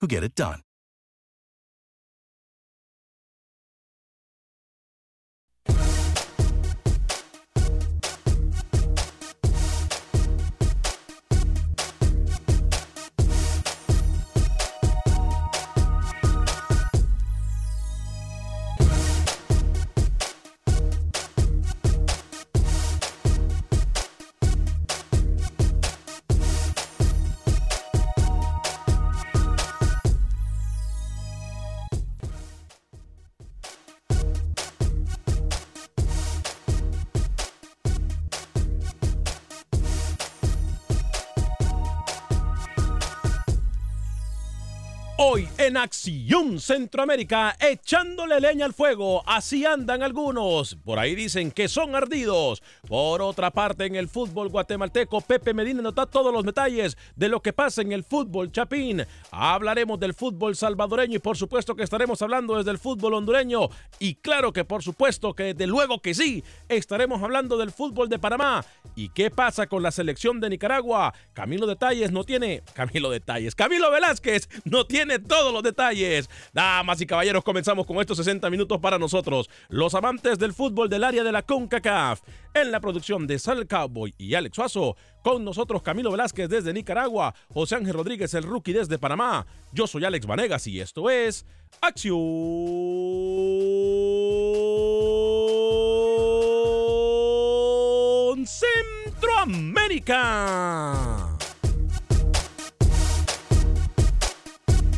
who get it done. En Acción Centroamérica, echándole leña al fuego, así andan algunos. Por ahí dicen que son ardidos. Por otra parte, en el fútbol guatemalteco, Pepe Medina nota todos los detalles de lo que pasa en el fútbol chapín. Hablaremos del fútbol salvadoreño y por supuesto que estaremos hablando desde el fútbol hondureño. Y claro que por supuesto que de luego que sí, estaremos hablando del fútbol de Panamá. ¿Y qué pasa con la selección de Nicaragua? Camilo Detalles no tiene... Camilo Detalles. Camilo Velázquez no tiene todos los detalles. Damas y caballeros, comenzamos con estos 60 minutos para nosotros, los amantes del fútbol del área de la CONCACAF. En la producción de Sal Cowboy y Alex Suazo, con nosotros Camilo Velázquez desde Nicaragua, José Ángel Rodríguez el rookie desde Panamá. Yo soy Alex Vanegas y esto es Acción Centroamérica.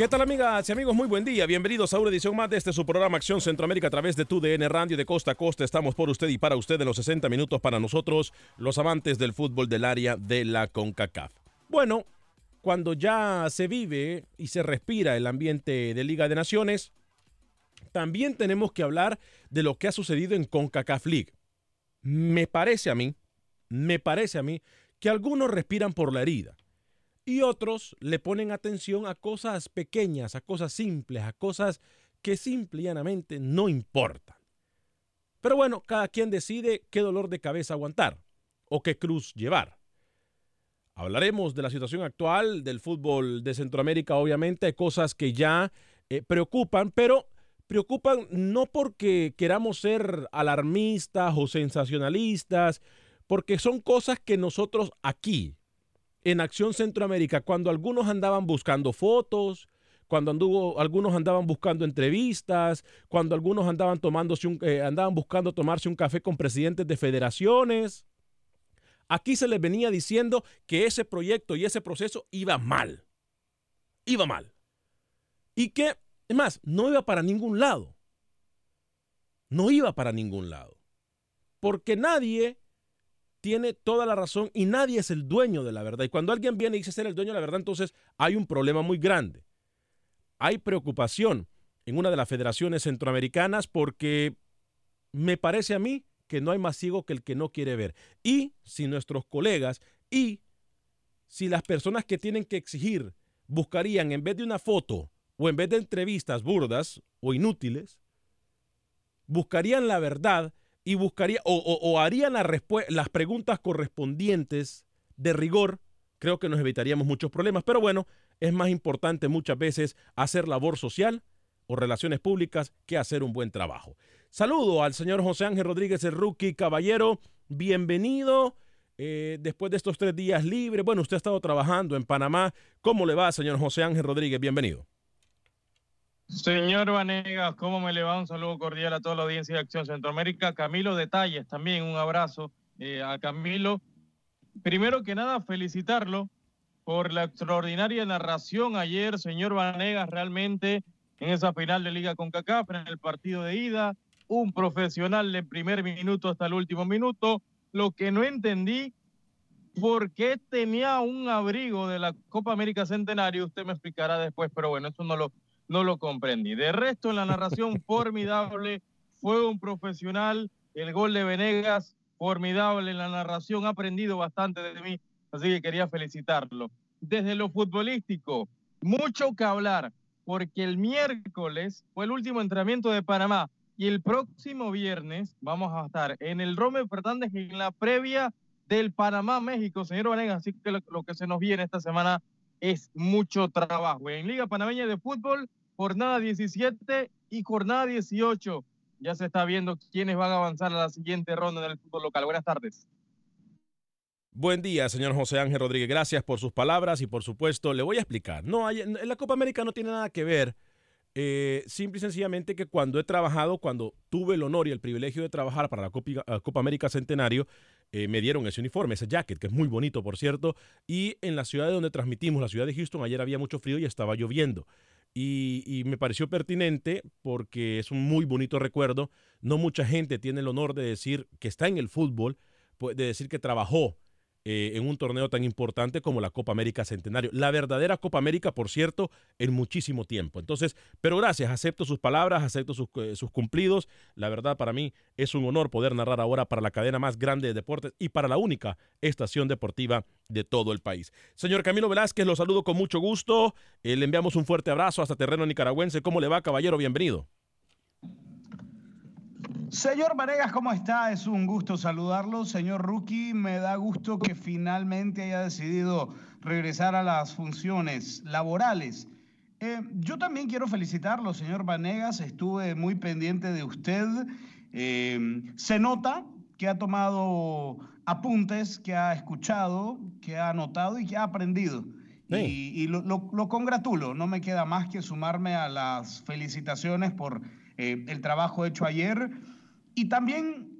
¿Qué tal amigas y amigos? Muy buen día. Bienvenidos a una edición más de este su programa Acción Centroamérica a través de tu DN Radio de costa a costa. Estamos por usted y para usted en los 60 minutos para nosotros, los amantes del fútbol del área de la CONCACAF. Bueno, cuando ya se vive y se respira el ambiente de Liga de Naciones, también tenemos que hablar de lo que ha sucedido en CONCACAF League. Me parece a mí, me parece a mí que algunos respiran por la herida y otros le ponen atención a cosas pequeñas, a cosas simples, a cosas que simple y llanamente no importan. Pero bueno, cada quien decide qué dolor de cabeza aguantar o qué cruz llevar. Hablaremos de la situación actual del fútbol de Centroamérica, obviamente, cosas que ya eh, preocupan, pero preocupan no porque queramos ser alarmistas o sensacionalistas, porque son cosas que nosotros aquí, en Acción Centroamérica, cuando algunos andaban buscando fotos, cuando anduvo, algunos andaban buscando entrevistas, cuando algunos andaban, tomándose eh, andaban buscando tomarse un café con presidentes de federaciones, aquí se les venía diciendo que ese proyecto y ese proceso iba mal. Iba mal. Y que, es más, no iba para ningún lado. No iba para ningún lado. Porque nadie tiene toda la razón y nadie es el dueño de la verdad. Y cuando alguien viene y dice ser el dueño de la verdad, entonces hay un problema muy grande. Hay preocupación en una de las federaciones centroamericanas porque me parece a mí que no hay más ciego que el que no quiere ver. Y si nuestros colegas y si las personas que tienen que exigir buscarían en vez de una foto o en vez de entrevistas burdas o inútiles, buscarían la verdad y buscaría o, harían las preguntas correspondientes de rigor, creo que nos evitaríamos muchos problemas. Pero bueno, es más importante muchas veces hacer labor social o relaciones públicas que hacer un buen trabajo. Saludo al señor José Ángel Rodríguez, el rookie caballero. Bienvenido. Eh, después de estos tres días libres, bueno, usted ha estado trabajando en Panamá. ¿Cómo le va, señor José Ángel Rodríguez? Bienvenido. Señor Vanegas, ¿cómo me le va? Un saludo cordial a toda la audiencia de Acción Centroamérica. Camilo Detalles, también un abrazo eh, a Camilo. Primero que nada, felicitarlo por la extraordinaria narración ayer, señor Vanegas, realmente en esa final de Liga con CACAF, en el partido de ida, un profesional de primer minuto hasta el último minuto. Lo que no entendí, ¿por qué tenía un abrigo de la Copa América Centenario? Usted me explicará después, pero bueno, eso no lo no lo comprendí. De resto, en la narración, formidable, fue un profesional, el gol de Venegas, formidable en la narración, ha aprendido bastante de mí, así que quería felicitarlo. Desde lo futbolístico, mucho que hablar, porque el miércoles fue el último entrenamiento de Panamá y el próximo viernes vamos a estar en el Romeo Fernández en la previa del Panamá-México, señor Venegas, así que lo, lo que se nos viene esta semana es mucho trabajo. En Liga Panameña de Fútbol, jornada 17 y jornada 18. Ya se está viendo quiénes van a avanzar a la siguiente ronda del fútbol local. Buenas tardes. Buen día, señor José Ángel Rodríguez. Gracias por sus palabras y por supuesto le voy a explicar. No, hay, la Copa América no tiene nada que ver. Eh, simple y sencillamente que cuando he trabajado, cuando tuve el honor y el privilegio de trabajar para la Copa, América Centenario, eh, me dieron ese uniforme, ese jacket, que es muy bonito, por cierto. Y en la ciudad de donde transmitimos, la ciudad de Houston, ayer había mucho frío y estaba lloviendo. Y, me pareció pertinente porque es un muy bonito recuerdo. No mucha gente tiene el honor de decir que está en el fútbol, de decir que trabajó eh, en un torneo tan importante como la Copa América Centenario. La verdadera Copa América, por cierto, en muchísimo tiempo. Entonces, pero gracias, acepto sus palabras, acepto sus, eh, sus, cumplidos. La verdad, para mí es un honor poder narrar ahora para la cadena más grande de deportes y para la única estación deportiva de todo el país. Señor Camilo Velázquez, lo saludo con mucho gusto. Eh, le enviamos un fuerte abrazo hasta terreno nicaragüense. ¿Cómo le va, caballero? Bienvenido. Señor Varegas, ¿cómo está? Es un gusto saludarlo. Señor Rookie, me da gusto que finalmente haya decidido regresar a las funciones laborales. Eh, yo también quiero felicitarlo, señor Vanegas. Estuve muy pendiente de usted. Eh, se nota que ha tomado apuntes, que ha escuchado, que ha anotado y que ha aprendido. Y, lo, congratulo. No me queda más que sumarme a las felicitaciones por eh, el trabajo hecho ayer. Y también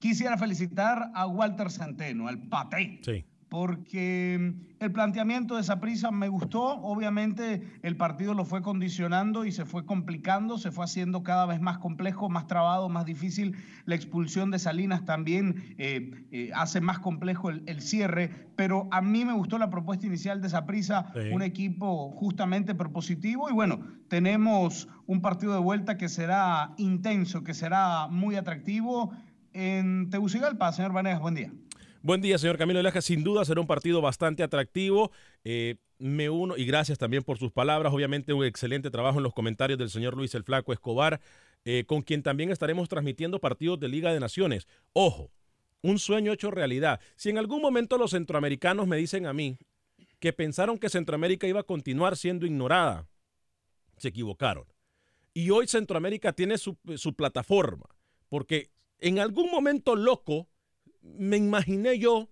quisiera felicitar a Walter Centeno, al Pate. Sí porque el planteamiento de esa prisa me gustó. Obviamente el partido lo fue condicionando y se fue complicando, se fue haciendo cada vez más complejo, más trabado, más difícil. La expulsión de Salinas también eh, eh, hace más complejo el, cierre, pero a mí me gustó la propuesta inicial de esa prisa, un equipo justamente propositivo y bueno, tenemos un partido de vuelta que será intenso, que será muy atractivo. En Tegucigalpa, señor Vanegas, buen día. Buen día, señor Camilo Leja. Sin duda será un partido bastante atractivo. Eh, me uno y gracias también por sus palabras. Obviamente un excelente trabajo en los comentarios del señor Luis el Flaco Escobar, eh, con quien también estaremos transmitiendo partidos de Liga de Naciones. Ojo, un sueño hecho realidad. Si en algún momento los centroamericanos me dicen a mí que pensaron que Centroamérica iba a continuar siendo ignorada, se equivocaron. y hoy Centroamérica tiene su, su plataforma, porque en algún momento loco me imaginé yo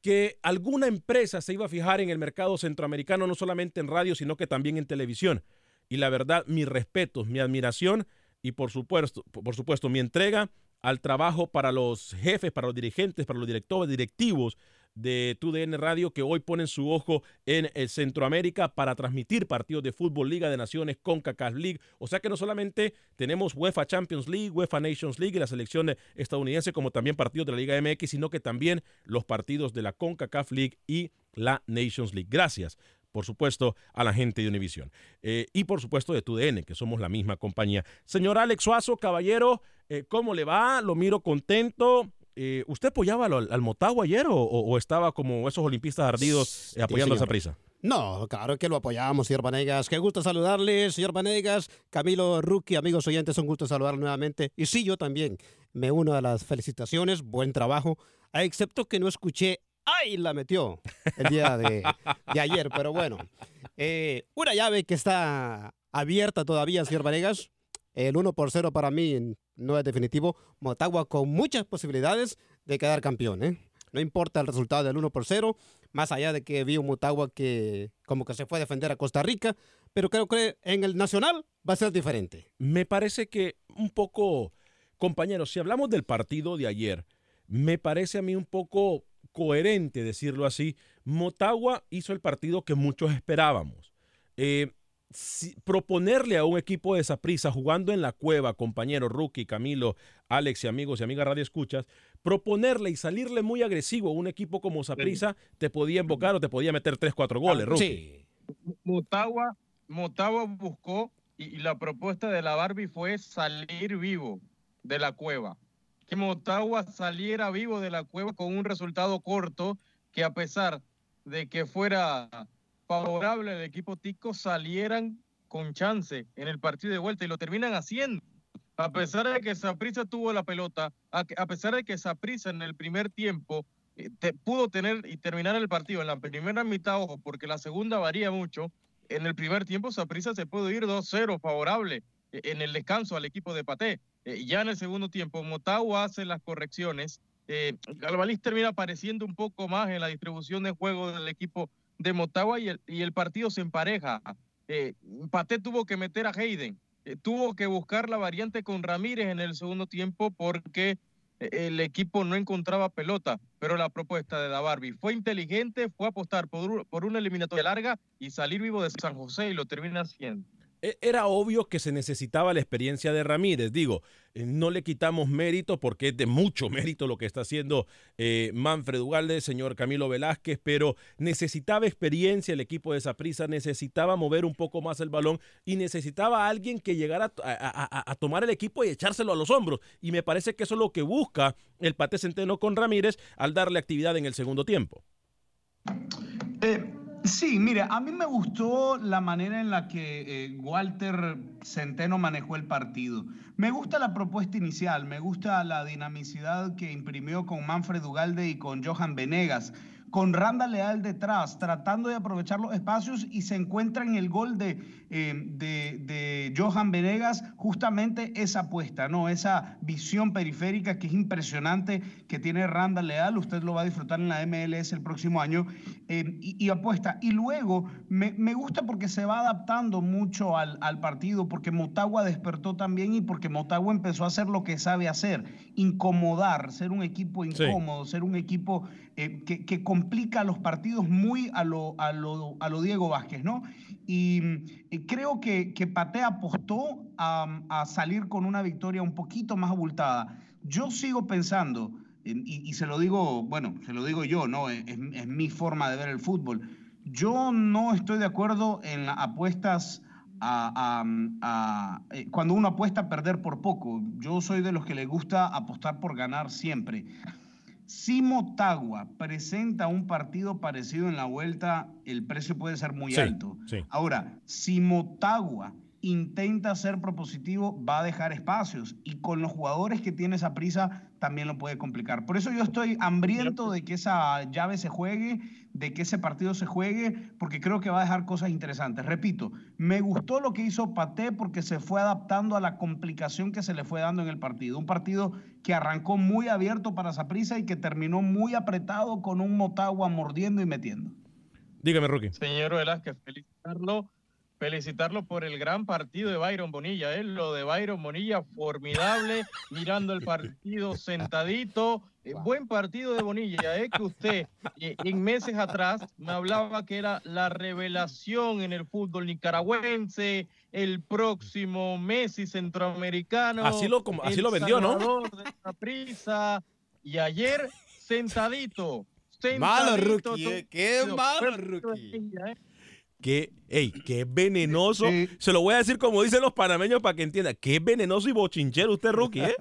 que alguna empresa se iba a fijar en el mercado centroamericano, no solamente en radio, sino que también en televisión. Y la verdad, mi respeto, mi admiración y por supuesto, por supuesto, mi entrega al trabajo para los jefes, para los dirigentes, para los directores, directivos de TUDN Radio que hoy ponen su ojo en el Centroamérica para transmitir partidos de fútbol, Liga de Naciones, CONCACAF League. O sea que no solamente tenemos UEFA Champions League, UEFA Nations League y la selección estadounidense, como también partidos de la Liga MX, sino que también los partidos de la CONCACAF League y la Nations League. Gracias por supuesto, a la gente de Univision. Eh, y por supuesto de TUDN, que somos la misma compañía. Señor Alex Suazo, caballero, eh, ¿cómo le va? Lo miro contento. Eh, ¿Usted apoyaba al, Motagua ayer o, estaba como esos olimpistas ardidos eh, apoyando a esa prisa? No, claro que lo apoyamos, señor Vanegas. Qué gusto saludarle, señor Vanegas. Camilo Ruki, amigos oyentes, un gusto saludar nuevamente. Y sí, yo también me uno a las felicitaciones. Buen trabajo. Excepto que no escuché, ¡ay! La metió el día de, ayer. Pero bueno, eh, una llave que está abierta todavía, señor Vanegas. El 1 por 0 para mí no es definitivo. Motagua con muchas posibilidades de quedar campeón. ¿eh? No importa el resultado del 1 por 0, más allá de que vi un Motagua que como que se fue a defender a Costa Rica, pero creo que en el Nacional va a ser diferente. Me parece que un poco, compañeros, si hablamos del partido de ayer, me parece a mí un poco coherente decirlo así. Motagua hizo el partido que muchos esperábamos. Eh, proponerle a un equipo de prisa jugando en la cueva, compañero Rookie, Camilo, Alex y amigos y amigas Radio Escuchas, proponerle y salirle muy agresivo a un equipo como Saprisa, te podía invocar o te podía meter 3, 4 goles, ah, Rookie. Motagua, Motagua buscó y, la propuesta de la Barbie fue salir vivo de la cueva. Que Motagua saliera vivo de la cueva con un resultado corto que a pesar de que fuera favorable al equipo Tico salieran con chance en el partido de vuelta y lo terminan haciendo. A pesar de que Saprissa tuvo la pelota, a, pesar de que Saprissa en el primer tiempo eh, pudo tener y terminar el partido en la primera mitad, ojo, porque la segunda varía mucho, en el primer tiempo Saprissa se pudo ir 2-0 favorable eh, en el descanso al equipo de Paté. Eh, ya en el segundo tiempo, Motagua hace las correcciones. Eh, termina apareciendo un poco más en la distribución de juego del equipo de Motagua y el, y el partido se empareja. Eh, Paté tuvo que meter a Hayden, eh, tuvo que buscar la variante con Ramírez en el segundo tiempo porque eh, el equipo no encontraba pelota, pero la propuesta de la Barbie fue inteligente, fue apostar por, por una eliminatoria larga y salir vivo de San José y lo termina haciendo. E, era obvio que se necesitaba la experiencia de Ramírez. Digo, eh, no le quitamos mérito porque es de mucho mérito lo que está haciendo eh, Manfred Ugalde, señor Camilo Velázquez, pero necesitaba experiencia el equipo de esa prisa, necesitaba mover un poco más el balón y necesitaba a alguien que llegara a, tomar el equipo y echárselo a los hombros. Y me parece que eso es lo que busca el Pate Centeno con Ramírez al darle actividad en el segundo tiempo. Eh, Sí, mire, a mí me gustó la manera en la que eh, Walter Centeno manejó el partido. Me gusta la propuesta inicial, me gusta la dinamicidad que imprimió con Manfred Ugalde y con Johan Venegas con Randa Leal detrás, tratando de aprovechar los espacios y se encuentra en el gol de, eh, de, Johan Venegas justamente esa apuesta, ¿no? Esa visión periférica que es impresionante que tiene Randa Leal, usted lo va a disfrutar en la MLS el próximo año, eh, y, apuesta. Y luego me, gusta porque se va adaptando mucho al, partido, porque Motagua despertó también y porque Motagua empezó a hacer lo que sabe hacer, incomodar, ser un equipo incómodo, ser un equipo eh, que, que complica los partidos muy a lo, a lo, a lo Diego Vázquez, ¿no? Y, creo que, que Pate apostó a, salir con una victoria un poquito más abultada. Yo sigo pensando, y, se lo digo, bueno, se lo digo yo, ¿no? Es, es, mi forma de ver el fútbol. Yo no estoy de acuerdo en apuestas a, a, eh, cuando uno apuesta a perder por poco. Yo soy de los que le gusta apostar por ganar siempre. Si Motagua presenta un partido parecido en la vuelta, el precio puede ser muy alto. Ahora, si Motagua intenta ser propositivo, va a dejar espacios. Y con los jugadores que tiene esa prisa, también lo puede complicar. Por eso yo estoy hambriento de que esa llave se juegue, de que ese partido se juegue, porque creo que va a dejar cosas interesantes. Repito, me gustó lo que hizo Paté porque se fue adaptando a la complicación que se le fue dando en el partido. Un partido que arrancó muy abierto para prisa y que terminó muy apretado con un Motagua mordiendo y metiendo. Dígame, Roque. Señor Velázquez, felicitarlo felicitarlo por el gran partido de Byron Bonilla. ¿eh? Lo de Byron Bonilla, formidable, mirando el partido sentadito. Eh, buen partido de Bonilla, ¿eh? que usted eh, en meses atrás me hablaba que era la revelación en el fútbol nicaragüense, el próximo Messi centroamericano. Así lo, así lo vendió, ¿no? De prisa. Y ayer, sentadito. sentadito malo, Rookie. ¿eh? Qué malo, Rookie. Que, hey, que venenoso. Se lo voy a decir como dicen los panameños para que entienda. Que venenoso y bochinchero usted, rookie, ¿eh?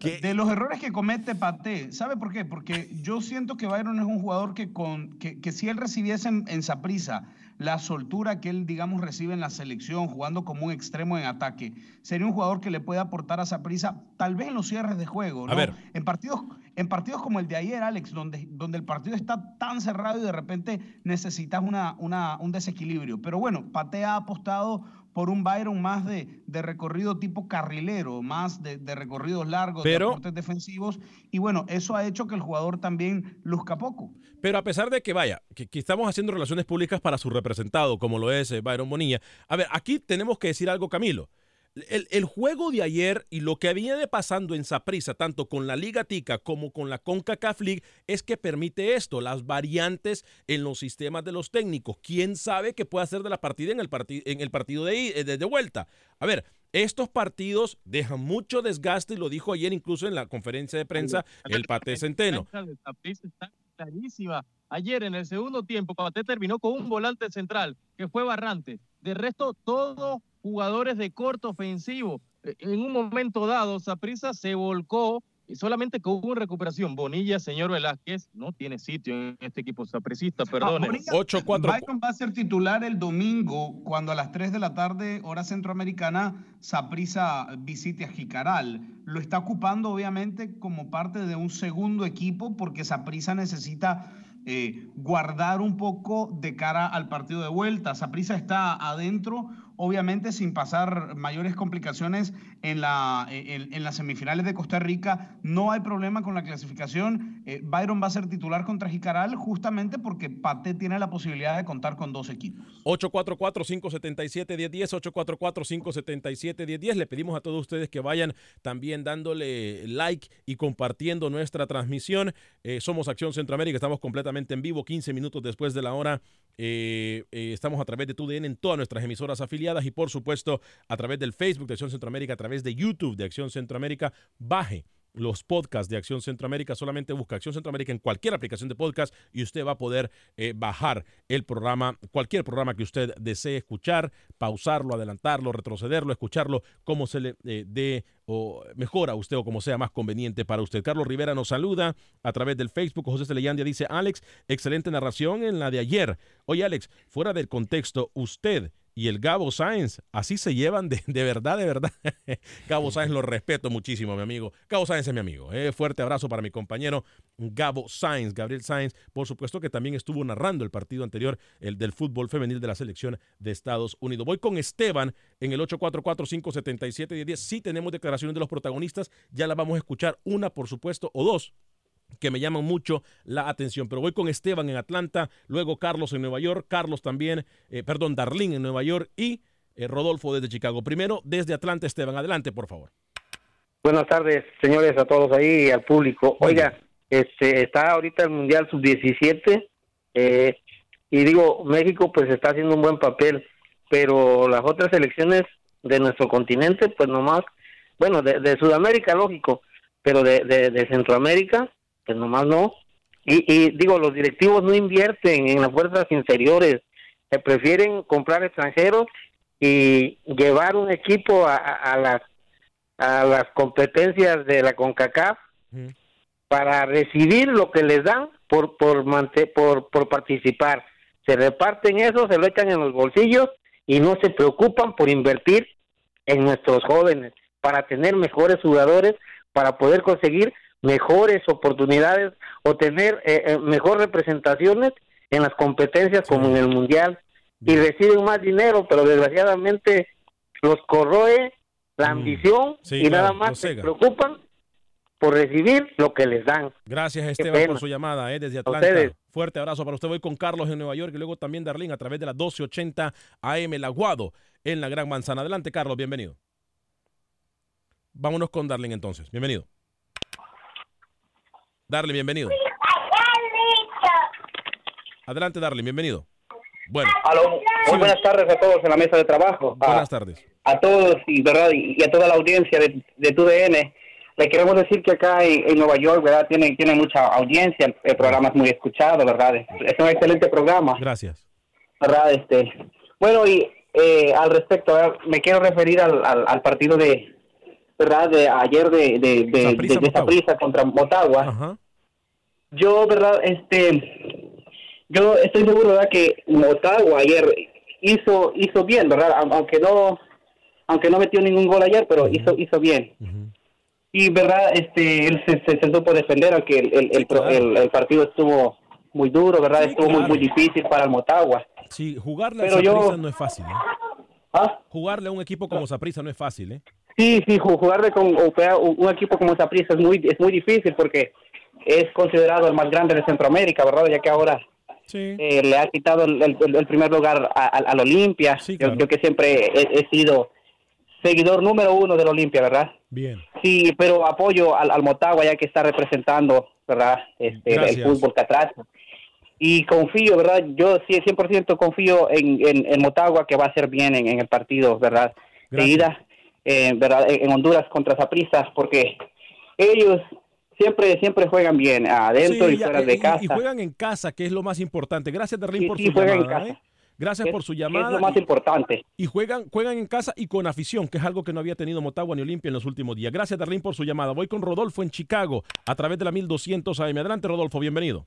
De los errores que comete Pate, ¿sabe por qué? Porque yo siento que Byron es un jugador que, con, que, que si él recibiese en Saprisa la soltura que él, digamos, recibe en la selección, jugando como un extremo en ataque, sería un jugador que le puede aportar a Saprisa, tal vez en los cierres de juego, ¿no? A ver. En partidos, en partidos como el de ayer, Alex, donde, donde el partido está tan cerrado y de repente necesitas una, una, un desequilibrio. Pero bueno, Pate ha apostado por un Byron más de, de recorrido tipo carrilero, más de, de recorridos largos, Pero, de aportes defensivos. Y bueno, eso ha hecho que el jugador también luzca poco. Pero a pesar de que vaya, que, que estamos haciendo relaciones públicas para su representado, como lo es eh, Byron Bonilla, a ver, aquí tenemos que decir algo, Camilo. El, el, juego de ayer y lo que viene pasando en Saprissa, tanto con la Liga Tica como con la CONCACAF League, es que permite esto, las variantes en los sistemas de los técnicos. ¿Quién sabe qué puede hacer de la partida en el, partid en el partido de, de, de vuelta? A ver, estos partidos dejan mucho desgaste y lo dijo ayer incluso en la conferencia de prensa el Pate Centeno. Clarísima. Ayer en el segundo tiempo, Pate terminó con un volante central que fue Barrante. De resto, todo jugadores de corto ofensivo. En un momento dado, Saprisa se volcó y solamente con una recuperación. Bonilla, señor Velázquez, no tiene sitio en este equipo sapricista, perdón. Ah, 8-4. Byron va a ser titular el domingo cuando a las 3 de la tarde, hora centroamericana, Saprisa visite a Jicaral. Lo está ocupando, obviamente, como parte de un segundo equipo porque Saprisa necesita eh, guardar un poco de cara al partido de vuelta. Saprisa está adentro, obviamente sin pasar mayores complicaciones en, la, en, las semifinales de Costa Rica. No hay problema con la clasificación. Eh, Byron va a ser titular contra Jicaral justamente porque Pate tiene la posibilidad de contar con dos equipos. 844-577-1010, 844-577-1010. Le pedimos a todos ustedes que vayan también dándole like y compartiendo nuestra transmisión. Eh, somos Acción Centroamérica, estamos completamente en vivo, 15 minutos después de la hora. Eh, eh, estamos a través de TUDN en todas nuestras emisoras afiliadas y por supuesto a través del Facebook de Acción Centroamérica, a través de YouTube de Acción Centroamérica. Baje los podcasts de Acción Centroamérica. Solamente busca Acción Centroamérica en cualquier aplicación de podcast y usted va a poder eh, bajar el programa, cualquier programa que usted desee escuchar, pausarlo, adelantarlo, retrocederlo, escucharlo, como se le eh, dé o mejor a usted o como sea más conveniente para usted. Carlos Rivera nos saluda a través del Facebook. José Celeyandia dice, Alex, excelente narración en la de ayer. Oye, Alex, fuera del contexto, usted y el Gabo Sáenz, así se llevan de, de verdad, de verdad. Gabo Sáenz lo respeto muchísimo, mi amigo. Gabo Sáenz es mi amigo. Eh. Fuerte abrazo para mi compañero Gabo Sáenz, Gabriel Sáenz, por supuesto que también estuvo narrando el partido anterior, el del fútbol femenil de la selección de Estados Unidos. Voy con Esteban en el 844-577-10. Sí tenemos declaraciones de los protagonistas, ya las vamos a escuchar, una por supuesto, o dos que me llaman mucho la atención. Pero voy con Esteban en Atlanta, luego Carlos en Nueva York, Carlos también, eh, perdón, Darlín en Nueva York y eh, Rodolfo desde Chicago. Primero, desde Atlanta, Esteban, adelante, por favor. Buenas tardes, señores, a todos ahí y al público. Oiga, este, está ahorita el Mundial Sub-17 eh, y digo, México pues está haciendo un buen papel, pero las otras selecciones de nuestro continente, pues nomás, bueno, de, de Sudamérica, lógico, pero de, de, de Centroamérica, pues nomás no. Y, y, digo, los directivos no invierten en las fuerzas inferiores, se prefieren comprar extranjeros y llevar un equipo a, a, a las a las competencias de la CONCACAF Mm. para recibir lo que les dan por por, por por participar. Se reparten eso, se lo echan en los bolsillos y no se preocupan por invertir en nuestros jóvenes para tener mejores jugadores, para poder conseguir mejores oportunidades o tener eh, eh, mejor representaciones en las competencias como en el mundial y reciben más dinero, pero desgraciadamente los corroe la ambición Sí, y nada más se preocupan por recibir lo que les dan. Gracias Esteban por su llamada eh, desde Atlanta. ustedes. Fuerte abrazo para usted. Voy con Carlos en Nueva York y luego también Darlene a través de la 1280 AM El Aguado en la Gran Manzana. Adelante Carlos, bienvenido. Vámonos con Darlene entonces. Bienvenido. Darlene, bienvenido. Adelante Darlene, bienvenido. Bueno, Aló, muy buenas tardes a todos en la mesa de trabajo. A- buenas tardes. A, todos y verdad y, y a toda la audiencia de, de TUDN. Le queremos decir que acá en, en Nueva York, verdad, tiene tiene mucha audiencia. El, el programa es muy escuchado, verdad. Es, es un excelente programa, Gracias. verdad. Este, bueno y eh, al respecto, ¿verdad? me quiero referir al, al, al partido de verdad de ayer de de de, de- contra Motagua. Ajá. Yo, verdad, este, yo estoy seguro, verdad, que Motagua ayer hizo hizo bien, verdad, Au- aunque no aunque no metió ningún gol ayer, pero hizo hizo bien. Y verdad, este, él se, se, se supo defender, aunque el, el, el, pro- el- el partido estuvo muy duro, verdad, Sí, estuvo muy claro. muy difícil para el Motagua. Sí, jugarle a Pero yo- no es fácil. ¿eh? ¿Ah? Jugarle a un equipo como Saprissa no es fácil, ¿eh? Sí, sí, ju- jugarle con un, equipo como Saprissa es muy es muy difícil porque es considerado el más grande de Centroamérica, ¿verdad? Ya que ahora eh, le ha quitado el, el- el primer lugar a- a- al Olimpia. yo, yo que siempre he, he sido seguidor número uno del Olimpia, ¿verdad? Bien. Sí, pero apoyo al, al Motagua ya que está representando, ¿verdad? Este, el Gracias. fútbol catracho. Y confío, ¿verdad? Yo sí, 100% confío en, en, en Motagua que va a hacer bien en, en el partido, ¿verdad? De ida, eh, ¿verdad? En en Honduras contra Saprissa, porque ellos siempre siempre juegan bien, adentro Sí, y fuera de y- casa. Y juegan en casa, que es lo más importante. Gracias, Darlene, por sí, su juegan en llamada. casa. ¿eh? Gracias Es- por su es llamada. lo más y- importante. Y juegan, juegan en casa y con afición, que es algo que no había tenido Motagua ni Olimpia en los últimos días. Gracias, Darlene, por su llamada. Voy con Rodolfo en Chicago, a través de la 1200 AM. Adelante, Rodolfo, bienvenido.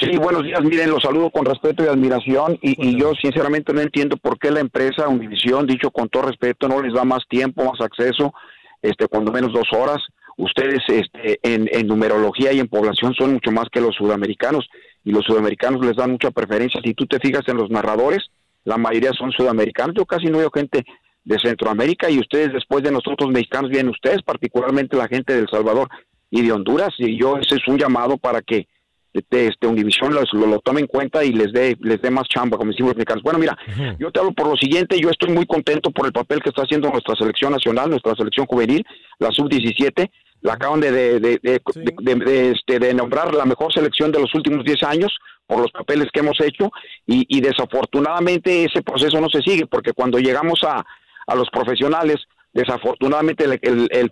Sí, buenos días. Miren, los saludo con respeto y admiración y, y yo sinceramente no entiendo por qué la empresa Univisión, dicho con todo respeto, no les da más tiempo, más acceso, este, cuando menos dos horas. Ustedes este, en, en numerología y en población son mucho más que los sudamericanos y los sudamericanos les dan mucha preferencia. Si tú te fijas en los narradores, la mayoría son sudamericanos. Yo casi no veo gente de Centroamérica y ustedes después de nosotros mexicanos vienen ustedes, particularmente la gente de El Salvador y de Honduras y yo ese es un llamado para que este, este Univisión los- lo, lo tome en cuenta y les dé les dé más chamba como decimos mexicanos. Bueno, mira, yo te hablo por lo siguiente, yo estoy muy contento por el papel que está haciendo nuestra selección nacional, nuestra selección juvenil, la sub-17, la acaban de, de, de, de- de- de, este, de nombrar la mejor selección de los últimos 10 años por los papeles que hemos hecho y, y desafortunadamente ese proceso no se sigue porque cuando llegamos a, a los profesionales, desafortunadamente el,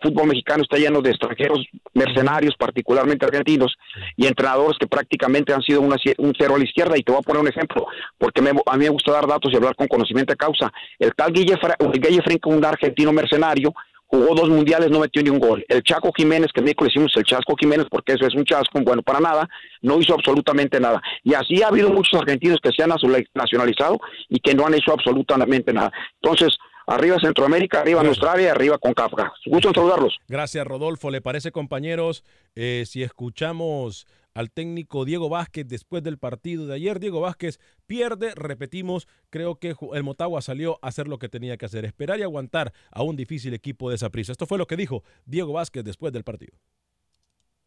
fútbol mexicano está lleno de extranjeros mercenarios, particularmente argentinos, y entrenadores que prácticamente han sido una un cero a la izquierda. Y te voy a poner un ejemplo, porque me- a mí me gusta dar datos y hablar con conocimiento de causa. El tal Guille, Guille un argentino mercenario, jugó dos mundiales, no metió ni un gol. El Chaco Jiménez, que en México le decimos el Chasco Jiménez, porque eso es un chasco, bueno, para nada, no hizo absolutamente nada. Y así ha habido muchos argentinos que se han nacional- nacionalizado y que no han hecho absolutamente nada. Entonces, arriba Centroamérica, arriba nuestra área, arriba con Kafka. Gusto en saludarlos. Gracias, Rodolfo. ¿Le parece, compañeros, eh, si escuchamos al técnico Diego Vázquez después del partido de ayer? Diego Vázquez pierde, repetimos, creo que el Motagua salió a hacer lo que tenía que hacer, esperar y aguantar a un difícil equipo de esa prisa. Esto fue lo que dijo Diego Vázquez después del partido.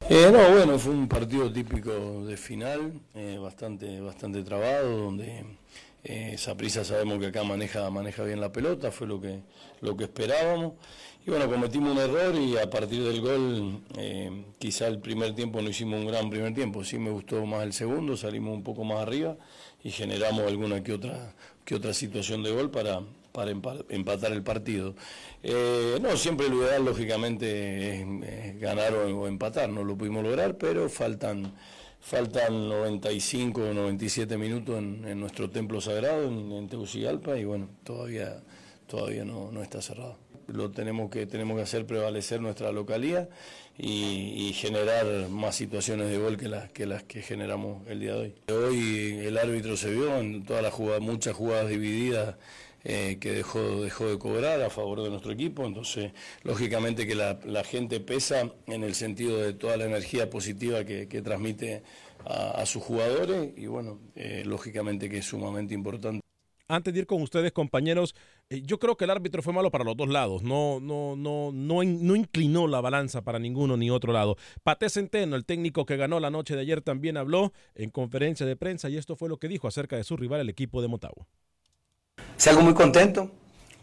Eh, no, bueno, fue un partido típico de final, eh, bastante, bastante trabado, donde Saprissa sabemos que acá maneja, maneja bien la pelota, fue lo que, lo que esperábamos. Y bueno, cometimos un error y a partir del gol, eh, quizá el primer tiempo no hicimos un gran primer tiempo, sí me gustó más el segundo, salimos un poco más arriba y generamos alguna que otra, que otra situación de gol para, para empa- empatar el partido. Eh, no, siempre lo ideal lógicamente es, ganar o, o empatar, no lo pudimos lograr, pero faltan, faltan 95 o 97 minutos en, nuestro templo sagrado, en, en Tegucigalpa, y bueno, todavía, todavía no, no está cerrado. Lo tenemos que, tenemos que hacer prevalecer nuestra localía y, y generar más situaciones de gol que las, que las que generamos el día de hoy. Hoy el árbitro se vio en todas las jugadas, muchas jugadas divididas eh, que dejó, dejó de cobrar a favor de nuestro equipo, entonces lógicamente que la, gente pesa en el sentido de toda la energía positiva que, transmite a, sus jugadores y bueno, eh, lógicamente que es sumamente importante antes de ir con ustedes, compañeros, eh, yo creo que el árbitro fue malo para los dos lados. No, no, no, no, no inclinó la balanza para ninguno ni otro lado. Pate Centeno, el técnico que ganó la noche de ayer, también habló en conferencia de prensa y esto fue lo que dijo acerca de su rival, el equipo de Motagua. Salgo muy contento.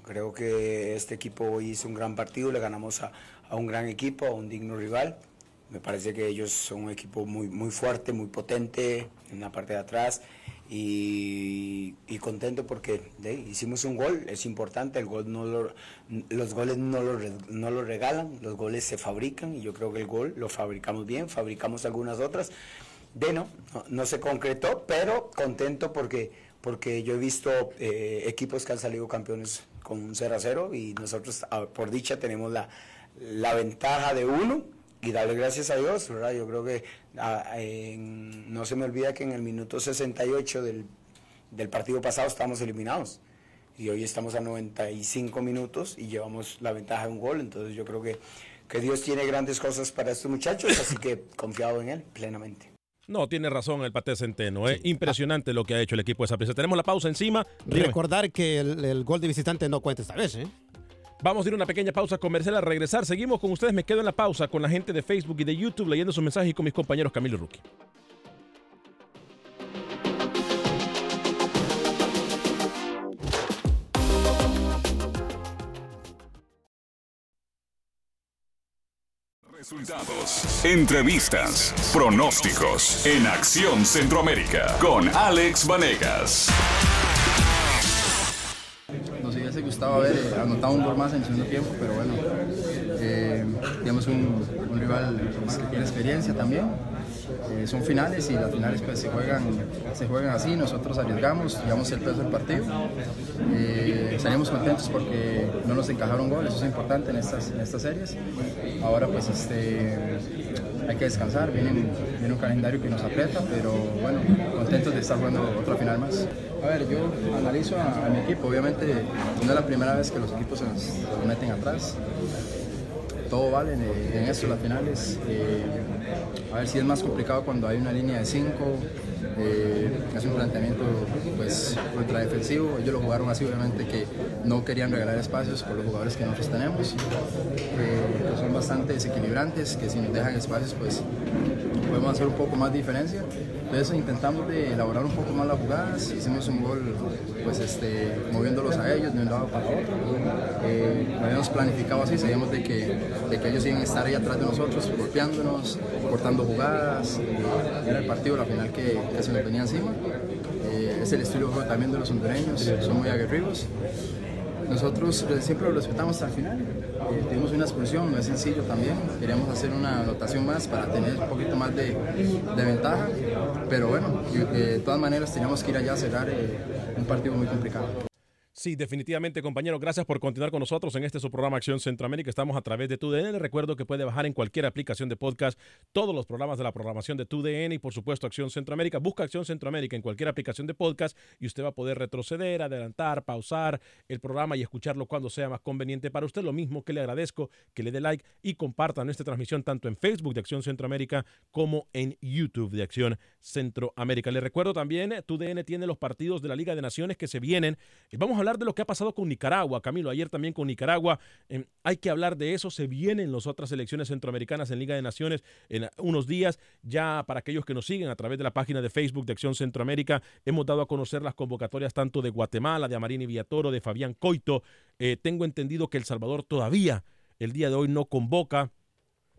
Creo que este equipo hoy hizo un gran partido, le ganamos a, a un gran equipo, a un digno rival. Me parece que ellos son un equipo muy, muy fuerte, muy potente en la parte de atrás y, contento porque hicimos un gol, es importante, el gol no los goles no lo, no lo regalan, los goles se fabrican y yo creo que el gol lo fabricamos bien, fabricamos algunas otras. De no, no, se concretó, pero contento porque, porque yo he visto eh, equipos que han salido campeones con un 0 a 0 y nosotros por dicha tenemos la, la ventaja de uno y darle gracias a Dios, ¿verdad? Yo creo que ah, no se me olvida que en el minuto 68 del, del partido pasado estábamos eliminados y hoy estamos a 95 minutos y llevamos la ventaja de un gol, entonces yo creo que, que Dios tiene grandes cosas para estos muchachos, así que confiado en él plenamente. No, tiene razón el Pate Centeno. Es impresionante lo que ha hecho el equipo de Saprissa. Tenemos la pausa encima. Recordar que el, el, gol de visitante no cuenta esta vez, ¿eh? Vamos a ir a una pequeña pausa comercial a regresar. Seguimos con ustedes. Me quedo en la pausa con la gente de Facebook y de YouTube leyendo sus mensajes y con mis compañeros Camilo Ruki. Resultados, entrevistas, pronósticos en Acción Centroamérica con Alex Vanegas hubiese gustado haber anotado un gol más en el segundo tiempo, pero bueno, eh, tenemos un, rival pues, que tiene experiencia también. Eh, son finales y las finales pues se juegan, se juegan así, nosotros arriesgamos, llevamos el peso del partido, salimos contentos porque no nos encajaron goles, eso es importante en estas, en estas series. Ahora pues este, hay que descansar, viene, viene un calendario que nos aprieta, pero bueno, contentos de estar jugando otra final más. A ver, yo analizo a, mi equipo, obviamente no es la primera vez que los equipos se nos, meten atrás. Todo vale en, en esto, las finales. Eh, a ver si es más complicado cuando hay una línea de 5, eh, es un planteamiento pues ultra defensivo. Ellos lo jugaron así, obviamente que no querían regalar espacios por los jugadores que nosotros tenemos. Eh, son bastante desequilibrantes, que si nos dejan espacios pues podemos hacer un poco más diferencia. Entonces intentamos de elaborar un poco más las jugadas, hicimos un gol pues este, moviéndolos a ellos de un lado para otro. Eh, habíamos planificado así, sabíamos de que, de que ellos iban a estar ahí atrás de nosotros, golpeándonos, cortando jugadas. Era el partido, la final que, se nos venía encima. Eh, es el estilo de juego también de los hondureños, son muy aguerridos. Nosotros siempre lo respetamos el final. Eh, tenemos una expulsión, no es sencillo también. Queríamos hacer una anotación más para tener un poquito más de, ventaja. Pero bueno, de todas maneras teníamos que ir allá a cerrar eh, un partido muy complicado. Sí, definitivamente, compañeros. Gracias por continuar con nosotros en este su programa Acción Centroamérica. Estamos a través de TUDN. Les recuerdo que puede bajar en cualquier aplicación de podcast todos los programas de la programación de TUDN y, por supuesto, Acción Centroamérica. Busca Acción Centroamérica en cualquier aplicación de podcast y usted va a poder retroceder, adelantar, pausar el programa y escucharlo cuando sea más conveniente para usted. Lo mismo que le agradezco que le dé like y comparta nuestra transmisión tanto en Facebook de Acción Centroamérica como en YouTube de Acción Centroamérica. Le recuerdo también, TUDN tiene los partidos de la Liga de Naciones que se vienen. Vamos a hablar de lo que ha pasado con Nicaragua, Camilo, ayer también con Nicaragua. Em, hay que hablar de eso. Se vienen las otras elecciones centroamericanas en Liga de Naciones en unos días. Ya para aquellos que nos siguen a través de la página de Facebook de Acción Centroamérica, hemos dado a conocer las convocatorias tanto de Guatemala, de Amarini Villatoro, de Fabián Coito. Eh, tengo entendido que El Salvador todavía el día de hoy no convoca.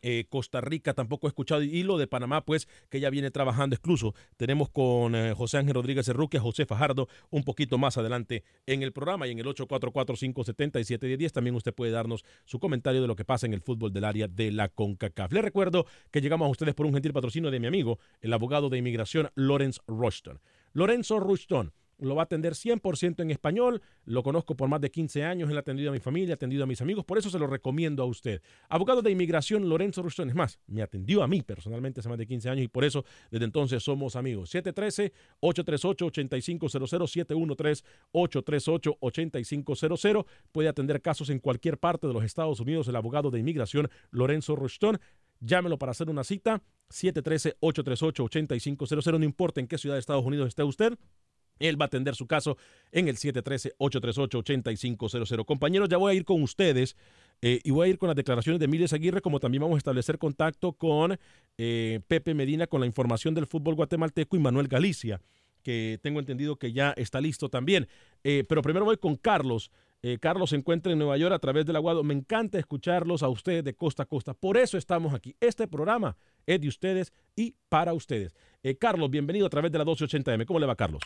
Eh, Costa Rica tampoco he escuchado y lo de Panamá pues que ya viene trabajando incluso tenemos con eh, José Ángel Rodríguez Cerruque, José Fajardo un poquito más adelante en el programa y en el 844-577-10 también usted puede darnos su comentario de lo que pasa en el fútbol del área de la CONCACAF. Le recuerdo que llegamos a ustedes por un gentil patrocinio de mi amigo, el abogado de inmigración Lorenz Rushton. Lorenzo Rushton lo va a atender 100% en español. Lo conozco por más de 15 años, él ha atendido a mi familia, ha atendido a mis amigos, por eso se lo recomiendo a usted. Abogado de inmigración Lorenzo Rustón, es más, me atendió a mí personalmente hace más de 15 años y por eso desde entonces somos amigos. 713-838-8500, 713-838-8500. Puede atender casos en cualquier parte de los Estados Unidos el abogado de inmigración Lorenzo Rustón. Llámelo para hacer una cita, 713-838-8500, no importa en qué ciudad de Estados Unidos esté usted. Él va a atender su caso en el 713-838-8500. Compañeros, ya voy a ir con ustedes eh, y voy a ir con las declaraciones de Miles Aguirre, como también vamos a establecer contacto con eh, Pepe Medina con la información del fútbol guatemalteco y Manuel Galicia, que tengo entendido que ya está listo también. Eh, pero primero voy con Carlos. Carlos se encuentra en Nueva York a través del Aguado. Me encanta escucharlos a ustedes de costa a costa. Por eso estamos aquí. Este programa es de ustedes y para ustedes. Carlos, bienvenido a través de la 1280M. ¿Cómo le va, Carlos?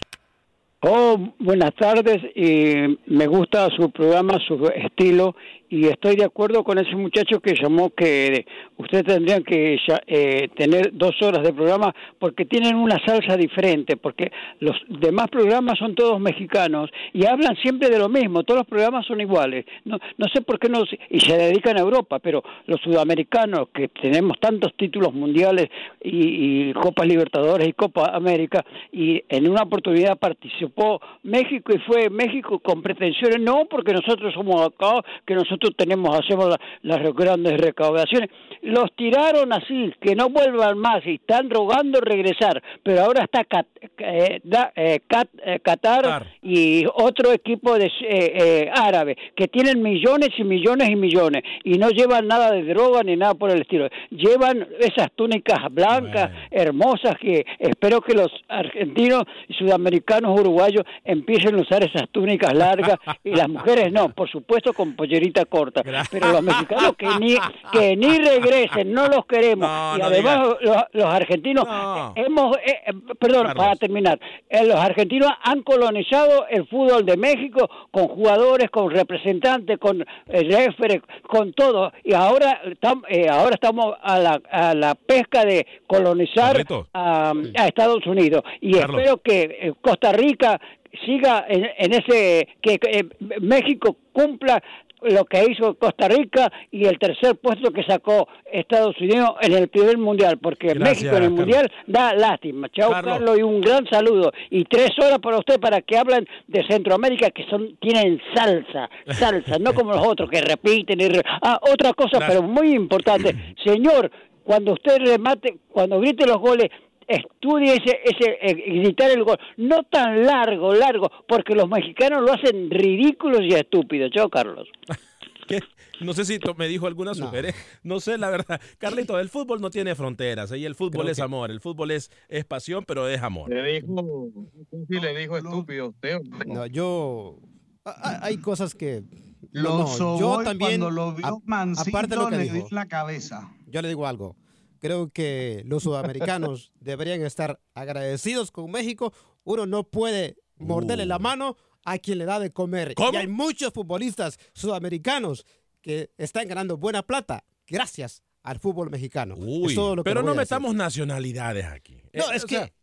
Oh, buenas tardes y me gusta su programa, su estilo y estoy de acuerdo con ese muchacho que llamó que ustedes tendrían que eh, tener dos horas de programa porque tienen una salsa diferente, porque los demás programas son todos mexicanos y hablan siempre de lo mismo, todos los programas son iguales. No, no sé por qué no, y se dedican a Europa, pero los sudamericanos que tenemos tantos títulos mundiales y, y Copa Libertadores y Copa América y en una oportunidad México y fue México con pretensiones, no porque nosotros somos acá, que nosotros tenemos, hacemos las grandes recaudaciones. Los tiraron así, que no vuelvan más y están rogando regresar, pero ahora está eh, eh, eh, Qatar y otro equipo de árabe que tienen millones y millones y millones y no llevan nada de droga ni nada por el estilo. Llevan esas túnicas blancas, hermosas, que espero que los argentinos y sudamericanos uruguayos empiecen a usar esas túnicas largas y las mujeres no, por supuesto con pollerita corta. Pero los mexicanos que ni, que ni regresen, no los queremos. y además los, argentinos hemos, eh, eh, perdón, para terminar, eh, los argentinos han colonizado el fútbol de México con jugadores, con representantes, con referes, con todo. Y ahora, ahora estamos a la, a la pesca de colonizar a, Estados Unidos. Y espero que Costa Rica siga en, ese que, México cumpla lo que hizo Costa Rica y el tercer puesto que sacó Estados Unidos en el primer mundial, porque México en el mundial da lástima. Chao Carlos. y un gran saludo. Y tres horas para usted para que hablen de Centroamérica que son tienen salsa, salsa, no como los otros que repiten y ah, otra cosa, pero muy importante, señor, cuando usted remate, cuando grite los goles, estudie ese, ese eh, gritar el gol, no tan largo, largo, porque los mexicanos lo hacen ridículos y estúpidos. Chao, Carlos. No sé si me dijo alguna sugerencia. No. sé, la verdad. Carlito, el fútbol no tiene fronteras. ¿eh? Y el fútbol es amor. El fútbol es, es pasión, pero es amor. Le dijo, sí, le dijo estúpido usted. No, yo. Hay cosas que. Lo yo también. Cuando lo vio aparte lo que le dijo, la cabeza. Yo le digo algo. Creo que los sudamericanos deberían estar agradecidos con México. Uno no puede morderle la uh. mano a quien le da de comer. Y hay muchos futbolistas sudamericanos que están ganando buena plata gracias al fútbol mexicano. pero no metamos nacionalidades aquí. No, eh, es que,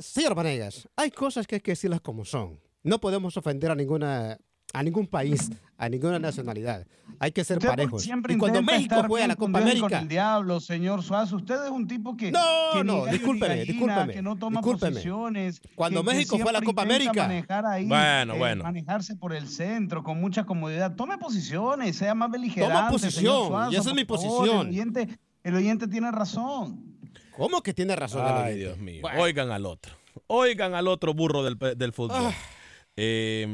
señor Vanegas, hay cosas que hay que decirlas como son. No podemos ofender a ninguna a ningún país, a ninguna nacionalidad. Hay que ser parejos. y cuando México juega la Copa América. Con el diablo, señor Suazo. Usted es un tipo que. No, que no, discúlpeme, discúlpeme. Que no toma posiciones. Cuando México fue a la Copa América. Manejar ahí, bueno, eh, bueno. Manejarse por el centro con mucha comodidad. Tome posiciones, sea más beligerante. Toma posición, y esa es mi posición. el, oyente, el oyente tiene razón. ¿Cómo que tiene razón? Ay, Dios mío. Oigan al otro. Oigan al otro burro del, del fútbol. Ah. Eh,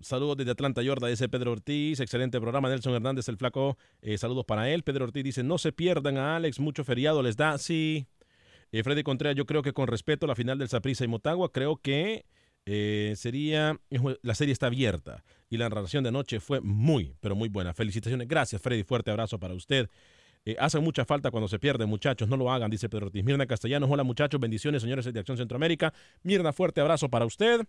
Saludos desde Atlanta, Yorda, dice Pedro Ortiz. Excelente programa. Nelson Hernández, el flaco. Eh, saludos para él. Pedro Ortiz dice: No se pierdan a Alex, mucho feriado les da. Sí. Eh, Freddy Contreras, yo creo que con respeto a la final del Saprissa y Motagua, creo que eh, sería. La serie está abierta y la narración de anoche fue muy, pero muy buena. Felicitaciones. Gracias, Freddy. Fuerte abrazo para usted. hace mucha falta cuando se pierde, muchachos. No lo hagan, dice Pedro Ortiz. Mirna Castellanos, hola muchachos. Bendiciones, señores de Acción Centroamérica. Mirna, fuerte abrazo para usted.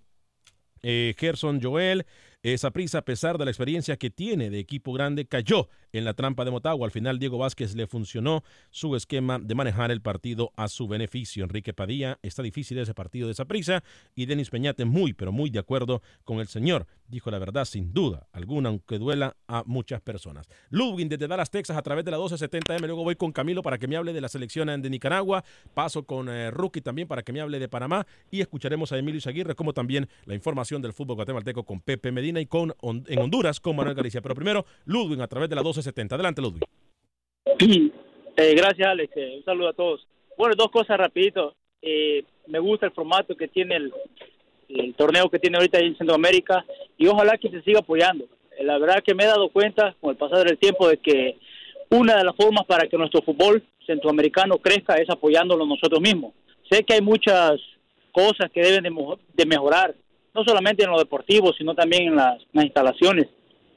Gerson Joel, Esa prisa, a pesar de la experiencia que tiene de equipo grande, cayó en la trampa de Motagua. Al final, Diego Vázquez le funcionó su esquema de manejar el partido a su beneficio. Enrique Padilla está difícil ese partido de esa prisa y Denis Peñate muy, pero muy de acuerdo con el señor. Dijo la verdad, sin duda alguna, aunque duela a muchas personas. Ludwig desde Dallas, Texas, a través de la 1270M. Luego voy con Camilo para que me hable de la selección de Nicaragua. Paso con eh, Rookie también para que me hable de Panamá. Y escucharemos a Emilio Aguirre, como también la información del fútbol guatemalteco con Pepe Medina y con en Honduras con Manuel Galicia. Pero primero, Ludwig a través de la 1270. Adelante, Ludwig. Eh, gracias, Alex. Eh, un saludo a todos. Bueno, dos cosas rapidito. Eh, me gusta el formato que tiene el, torneo que tiene ahorita en Centroamérica y ojalá que se siga apoyando. Eh, la verdad que me he dado cuenta con el pasar del tiempo de que una de las formas para que nuestro fútbol centroamericano crezca es apoyándolo nosotros mismos. Sé que hay muchas cosas que deben de mejorar, no solamente en lo deportivo, sino también en las, las instalaciones.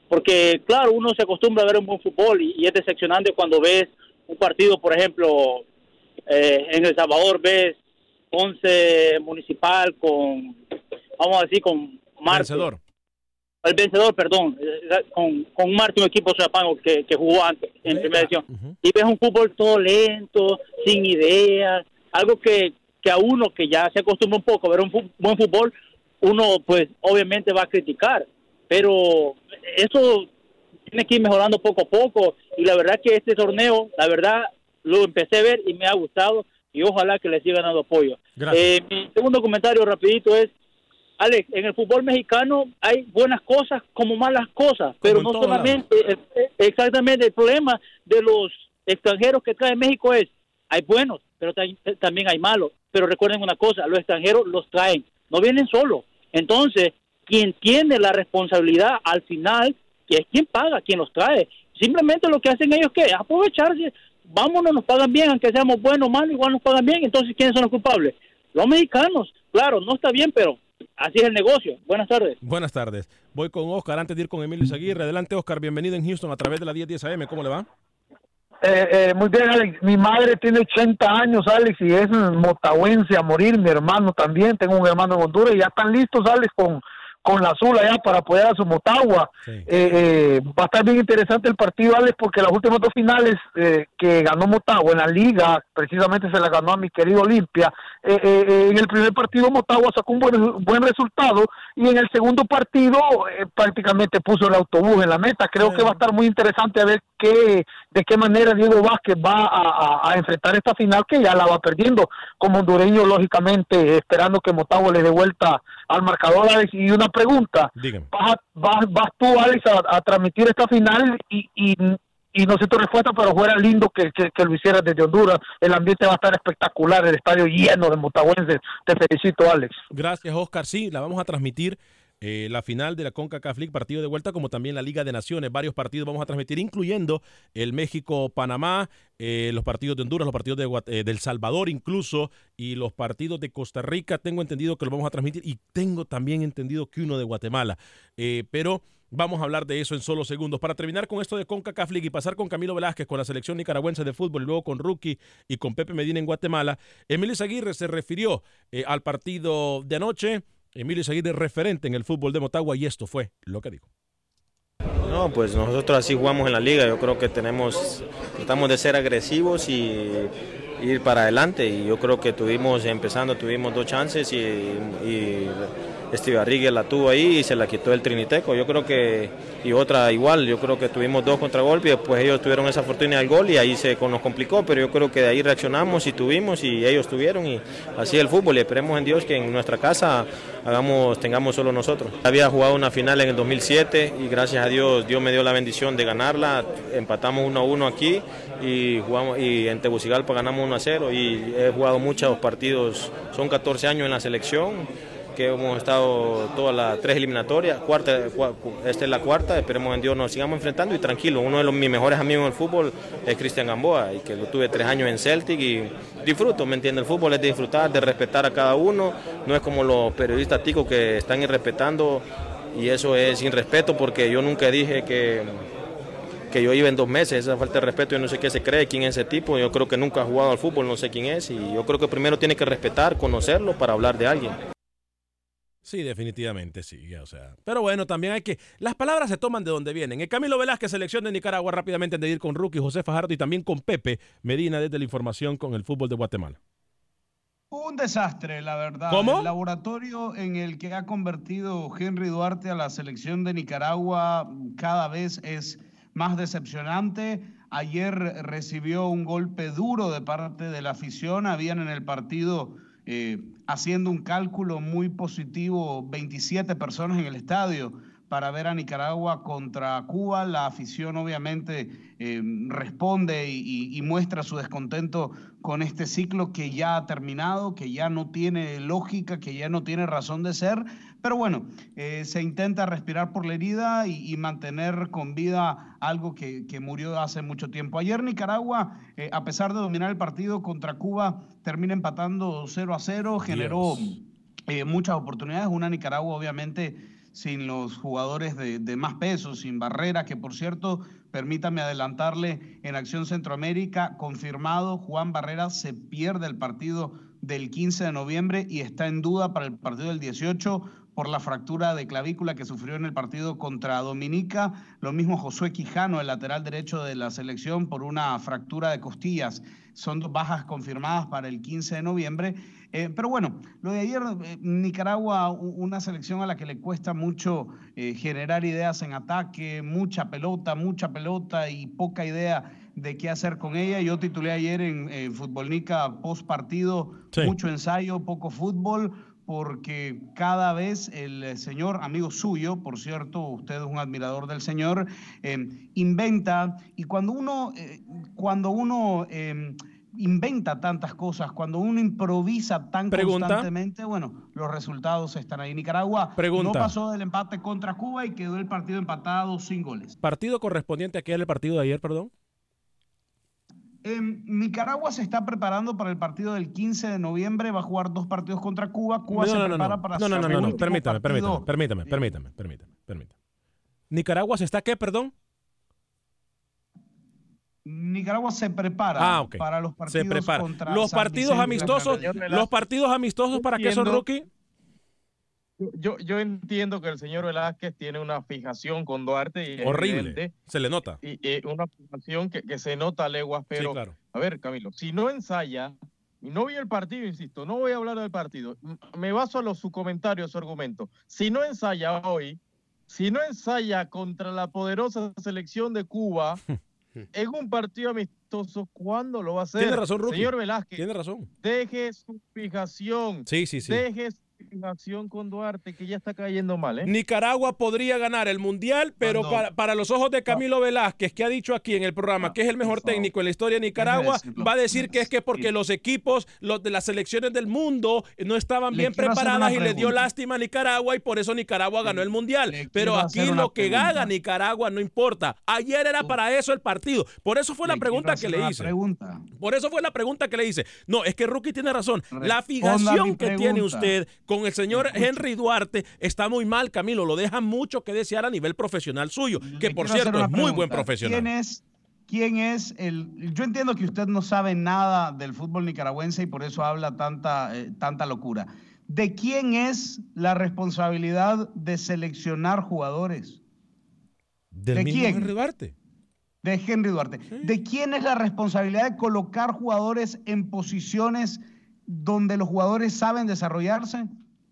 Porque, claro, uno se acostumbra a ver un buen fútbol y, y es decepcionante cuando ves un partido, por ejemplo, eh, en El Salvador, ves 11 municipal con, vamos a decir, con Marte. Vencedor. El vencedor, perdón, eh, con, con Marte, un equipo zapano que, que jugó antes, en primera edición. Y ves un fútbol todo lento, sin ideas, algo que, que a uno que ya se acostumbra un poco a ver un buen fútbol, uno pues obviamente va a criticar. Pero eso tiene que ir mejorando poco a poco. Y la verdad que este torneo, la verdad, lo empecé a ver y me ha gustado y ojalá que le sigan dando apoyo. Eh, mi segundo comentario rapidito es, Alex, en el fútbol mexicano hay buenas cosas como malas cosas, pero no solamente, eh, eh, exactamente el problema de los extranjeros que trae México es, hay buenos, pero ta- también hay malos. Pero recuerden una cosa, los extranjeros los traen, no vienen solos. Entonces, quien tiene la responsabilidad al final, que es quien paga, quien los trae. Simplemente lo que hacen ellos que aprovecharse, vámonos, nos pagan bien, aunque seamos buenos o malos, igual nos pagan bien. Entonces, ¿quiénes son los culpables? Los mexicanos. Claro, no está bien, pero así es el negocio. Buenas tardes. Buenas tardes. Voy con Oscar antes de ir con Emilio Aguirre. Adelante, Oscar. Bienvenido en Houston a través de la 1010 AM. ¿Cómo le va? Eh, eh, muy bien, Alex. Mi madre tiene 80 años, Alex, y es motahuense a morir. Mi hermano también. Tengo un hermano en Honduras y ya están listos, Alex, con, con la azul allá para apoyar a su Motagua. Eh, eh, va a estar bien interesante el partido, Alex, porque las últimas dos finales eh, que ganó Motagua en la liga, precisamente se la ganó a mi querido Olimpia. Eh, eh, eh, en el primer partido Motagua sacó un buen, buen resultado y en el segundo partido eh, prácticamente puso el autobús en la meta. Creo que va a estar muy interesante a ver qué, de qué manera Diego Vázquez va a, a- a enfrentar esta final que ya la va perdiendo como hondureño, lógicamente, esperando que Motagua le dé vuelta al marcador, Alex. Y una pregunta. ¿vas, vas, vas tú, Alex, a, a transmitir esta final y, y, y no sé tu respuesta, pero fuera lindo que, que, que lo hicieras desde Honduras. El ambiente va a estar espectacular, el estadio lleno de motagüenses. Te felicito, Alex. Gracias, Oscar. Sí, la vamos a transmitir. Eh, la final de la CONCACAF League, partido de vuelta, como también la Liga de Naciones. Varios partidos vamos a transmitir, incluyendo el México-Panamá, eh, los partidos de Honduras, los partidos de eh, del Salvador incluso, y los partidos de Costa Rica. Tengo entendido que los vamos a transmitir y tengo también entendido que uno de Guatemala. Pero Vamos a hablar de eso en solo segundos. Para terminar con esto de CONCACAF League y pasar con Camilo Velázquez, con la selección nicaragüense de fútbol y luego con Rookie y con Pepe Medina en Guatemala, Emilio Aguirre se refirió al partido de anoche. Emilio Aguirre referente en el fútbol de Motagua y esto fue lo que dijo. No, pues nosotros así jugamos en la liga. Yo creo que tenemos, tratamos de ser agresivos y ir para adelante. Y yo creo que tuvimos, empezando, tuvimos dos chances y Steve Arrigue la tuvo ahí y se la quitó el Triniteco. Yo creo que, y otra igual, yo creo que tuvimos dos contragolpes después ellos tuvieron esa fortuna del gol y ahí se nos complicó. Pero yo creo que de ahí reaccionamos y tuvimos y ellos tuvieron y así el fútbol. Y esperemos en Dios que en nuestra casa hagamos, tengamos solo nosotros. Había jugado una final en el 2007 y gracias a Dios, Dios me dio la bendición de ganarla. Empatamos 1 a 1 aquí y jugamos y en Tegucigalpa ganamos 1 a 0 y he jugado muchos partidos, son 14 años en la selección que hemos estado todas las tres eliminatorias, cuarta, cua- cu- esta es la cuarta, esperemos en Dios nos sigamos enfrentando y tranquilo, uno de los, mis mejores amigos en el fútbol es Cristian Gamboa y que lo tuve tres años en Celtic y disfruto, ¿me entiende? El fútbol es de disfrutar, de respetar a cada uno, no es como los periodistas ticos que están irrespetando y eso es sin respeto porque yo nunca dije que que yo iba en dos meses, esa falta de respeto, yo no sé qué se cree, quién es ese tipo, yo creo que nunca ha jugado al fútbol, no sé quién es, y yo creo que primero tiene que respetar, conocerlo para hablar de alguien. Sí, definitivamente sí, o sea. Pero bueno, también hay que. Las palabras se toman de donde vienen. El Camilo Velázquez, selección de Nicaragua, rápidamente de ir con Rookie, José Fajardo y también con Pepe Medina desde la información con el fútbol de Guatemala. Un desastre, la verdad. ¿Cómo? El laboratorio en el que ha convertido Henry Duarte a la selección de Nicaragua cada vez es más decepcionante. Ayer recibió un golpe duro de parte de la afición. Habían en el partido eh, haciendo un cálculo muy positivo, 27 personas en el estadio para ver a Nicaragua contra Cuba. La afición obviamente eh, responde y, y, muestra su descontento con este ciclo que ya ha terminado, que ya no tiene lógica, que ya no tiene razón de ser. Pero bueno, eh, se intenta respirar por la herida y, y mantener con vida algo que, que, murió hace mucho tiempo. Ayer Nicaragua, eh, a pesar de dominar el partido contra Cuba, termina empatando 0 a 0, generó muchas oportunidades. Una Nicaragua obviamente sin los jugadores de, más peso, sin Barrera, que por cierto, permítame adelantarle, en Acción Centroamérica, confirmado, Juan Barrera se pierde el partido del 15 de noviembre y está en duda para el partido del 18 por la fractura de clavícula que sufrió en el partido contra Dominica. Lo mismo Josué Quijano, el lateral derecho de la selección, por una fractura de costillas. Son dos bajas confirmadas para el 15 de noviembre. Eh, pero bueno, lo de ayer, eh, Nicaragua, una selección a la que le cuesta mucho eh, generar ideas en ataque, mucha pelota, mucha pelota y poca idea de qué hacer con ella. Yo titulé ayer en, Futbolnica post partido, sí. mucho ensayo, poco fútbol porque cada vez el señor, amigo suyo, por cierto, usted es un admirador del señor, eh, inventa y cuando uno, eh, cuando uno eh, inventa tantas cosas, cuando uno improvisa tan Pregunta. constantemente, bueno, los resultados están ahí. Nicaragua Pregunta. no pasó del empate contra Cuba y quedó el partido empatado sin goles. ¿Partido correspondiente a qué era el partido de ayer, perdón? Eh, Nicaragua se está preparando para el partido del 15 de noviembre, va a jugar dos partidos contra Cuba. Cuba no, se no, prepara no, para no, no, no, no, permítame, partido. permítame, permítame, permítame, permítame, permítame. ¿Nicaragua se está qué, perdón? Nicaragua se prepara Ah, para los partidos Se prepara. contra Los San partidos Vicente. amistosos, los partidos amistosos para qué son rookie? Yo, yo entiendo que el señor Velázquez tiene una fijación con Duarte. Y Horrible. evidente, Se le nota. y, y una fijación que, que se nota a leguas, pero sí, claro. a ver, Camilo, si no ensaya, y no vi el partido, insisto, no voy a hablar del partido, me baso a los, su comentario, a su argumento. Si no ensaya hoy, si no ensaya contra la poderosa selección de Cuba, en un partido amistoso, ¿cuándo lo va a hacer? Tiene razón, Rookie. Señor Velázquez, Tiene razón. deje su fijación. Sí, sí, sí. Deje su con Duarte, que ya está cayendo mal, ¿eh? Nicaragua podría ganar el mundial, pero Cuando- para, para los ojos de Camilo Velázquez, que ha dicho aquí en el programa que es el mejor técnico en la historia de Nicaragua, decirlo. va a decir que es que porque los equipos, los de las selecciones del mundo, no estaban Le bien preparadas y le dio lástima a Nicaragua y por eso Nicaragua ganó el mundial. Pero aquí lo que pregunta. haga Nicaragua no importa. Ayer era para eso el partido. Por eso fue la Le pregunta que le hice. pregunta. Por eso fue la pregunta que le hice. No, es que Rookie tiene razón. La fijación que tiene usted con el señor. Henry Duarte está muy mal, Camilo. Lo deja mucho que desear a nivel profesional suyo, que por cierto es muy buen profesional. ¿Quién es, quién es el.? Yo entiendo que usted no sabe nada del fútbol nicaragüense y por eso habla tanta, eh, tanta locura. ¿De quién es la responsabilidad de seleccionar jugadores? ¿Del ¿De mismo quién? Henry Duarte? De Henry Duarte. ¿De quién es la responsabilidad de colocar jugadores en posiciones donde los jugadores saben desarrollarse?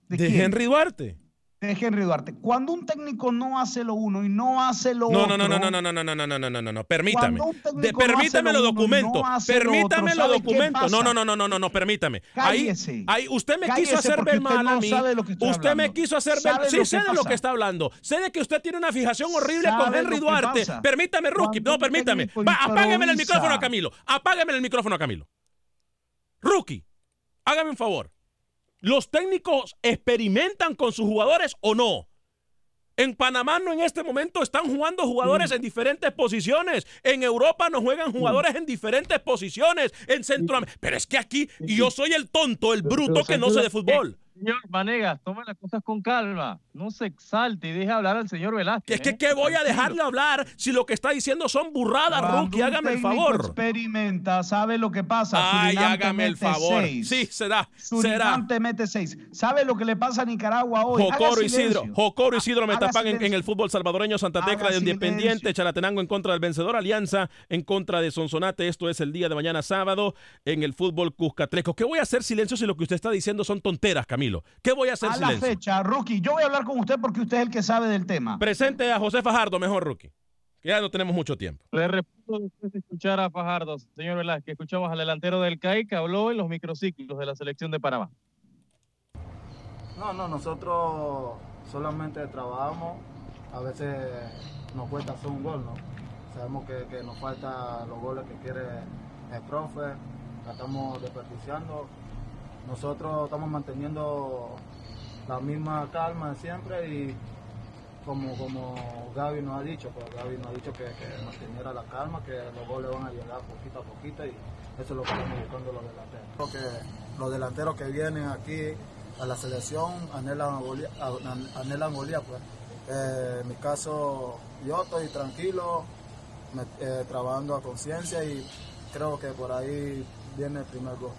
¿De, quién? Henry Duarte? De Henry Duarte. Cuando un técnico no hace lo uno y no hace lo No, otro. no, no, no, no, no, no, no, no, no, no, no, no, no, permítame. De- no permítame lo los y documentos. no lo permítame los ¿sabe qué documentos. No, no, no, no, no, no, no, permítame. Cállese. Ahí, ahí usted me Cállese quiso hacer ver mal a no mí. sabe de lo que usted me hablando. quiso hacer ver ¿Sabe Sí, lo sé de lo que está hablando. Sé de que usted tiene una fijación horrible con ¿Sabe Henry lo Duarte. pasa? Permítame, Rookie. No, permítame. Va, apágueme el micrófono a Camilo. Apágueme el micrófono a Camilo. Rookie, hágame un favor. ¿Los técnicos experimentan con sus jugadores o no? En Panamá no en este momento están jugando jugadores en diferentes posiciones. En Europa no juegan jugadores en diferentes posiciones. En Centroamérica. Pero es que aquí y yo soy el tonto, el bruto que no sé de fútbol. Señor Vanegas, toma las cosas con calma. No se exalte y deje hablar al señor Velázquez. Es que, ¿eh? ¿qué voy a dejarle hablar si lo que está diciendo son burradas, Cuando Rookie? Hágame el favor. experimenta, sabe lo que pasa. Ay, Surinam hágame el favor. seis. Sí, será, Surinam será. te mete seis. ¿Sabe lo que le pasa a Nicaragua hoy? Jocoro silencio. Isidro, Jocoro Isidro Metapan en, silencio. en el fútbol salvadoreño, Santa Tecla de Independiente, silencio. Chalatenango en contra del vencedor, Alianza en contra de Sonsonate. Esto es el día de mañana sábado en el fútbol Cuscatleco. ¿Qué voy a hacer silencio si lo que usted está diciendo son tonteras, Camilo? ¿Qué voy a hacer A la silencio? fecha, Rookie, yo voy a hablar con usted porque usted es el que sabe del tema. Presente a José Fajardo, mejor Rookie. Que ya no tenemos mucho tiempo. Le repito después de escuchar a Fajardo, señor Velázquez, escuchamos al delantero del CAI que habló en los microciclos de la selección de Panamá. No, no, nosotros solamente trabajamos. A veces nos cuesta hacer un gol, ¿no? Sabemos que, que nos faltan los goles que quiere el profe, la estamos desperdiciando. Nosotros estamos manteniendo la misma calma siempre y como, como Gaby nos ha dicho, pues Gaby nos ha dicho que, que manteniera la calma, que los goles van a llegar poquito a poquito y eso es lo que estamos buscando los delanteros. Creo que los delanteros que vienen aquí a la selección anhelan golía, anhelan golía, pues. Eh, en mi caso yo estoy tranquilo, eh, trabajando a conciencia y creo que por ahí viene el primer gol.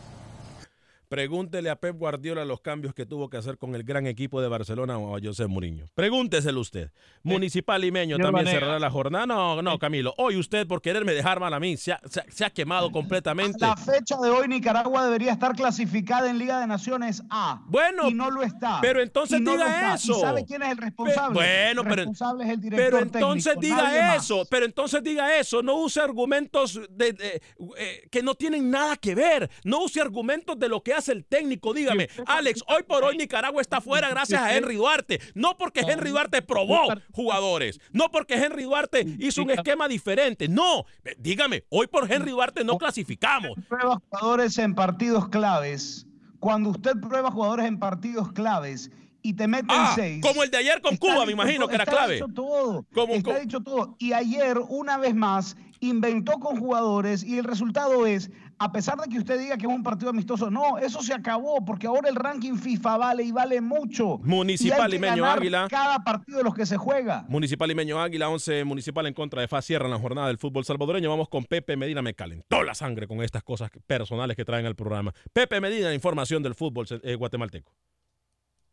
Pregúntele a Pep Guardiola los cambios que tuvo que hacer con el gran equipo de Barcelona o a José Mourinho. Pregúnteselo usted. Municipal Limeño señor también cerrará la jornada. No, no, Camilo. Hoy usted, por quererme dejar mal a mí, se ha, se se ha quemado completamente. La fecha de hoy Nicaragua debería estar clasificada en Liga de Naciones A. Bueno, y no lo está. pero entonces Y no diga eso. ¿Y sabe quién es el responsable? bueno, el pero- responsable es el director Pero entonces técnico, diga más. eso, pero entonces diga eso, no use argumentos de, de- eh, que no tienen nada que ver, no use argumentos de lo que hace el técnico, dígame, Alex, hoy por hoy Nicaragua está fuera gracias a Henry Duarte, no porque Henry Duarte probó jugadores, no porque Henry Duarte hizo un esquema diferente, no, Eh, dígame, hoy por Henry Duarte no clasificamos. Prueba jugadores en partidos claves. Cuando usted prueba jugadores en partidos claves y te meten Ah, seis. como el de ayer con Cuba, me imagino todo, que era está clave. dicho todo. Como- está como- dicho todo. Y ayer, una vez más, inventó con jugadores y el resultado es, a pesar de que usted diga que es un partido amistoso, no, eso se acabó porque ahora el ranking FIFA vale y vale mucho. Municipal y Limeño Águila. Cada partido de los que se juega. Municipal Limeño Águila, 11 Municipal en contra de FAS cierran la jornada del fútbol salvadoreño. Vamos con Pepe Medina. Me calentó la sangre con estas cosas personales que traen al programa. Pepe Medina, información del fútbol eh, guatemalteco.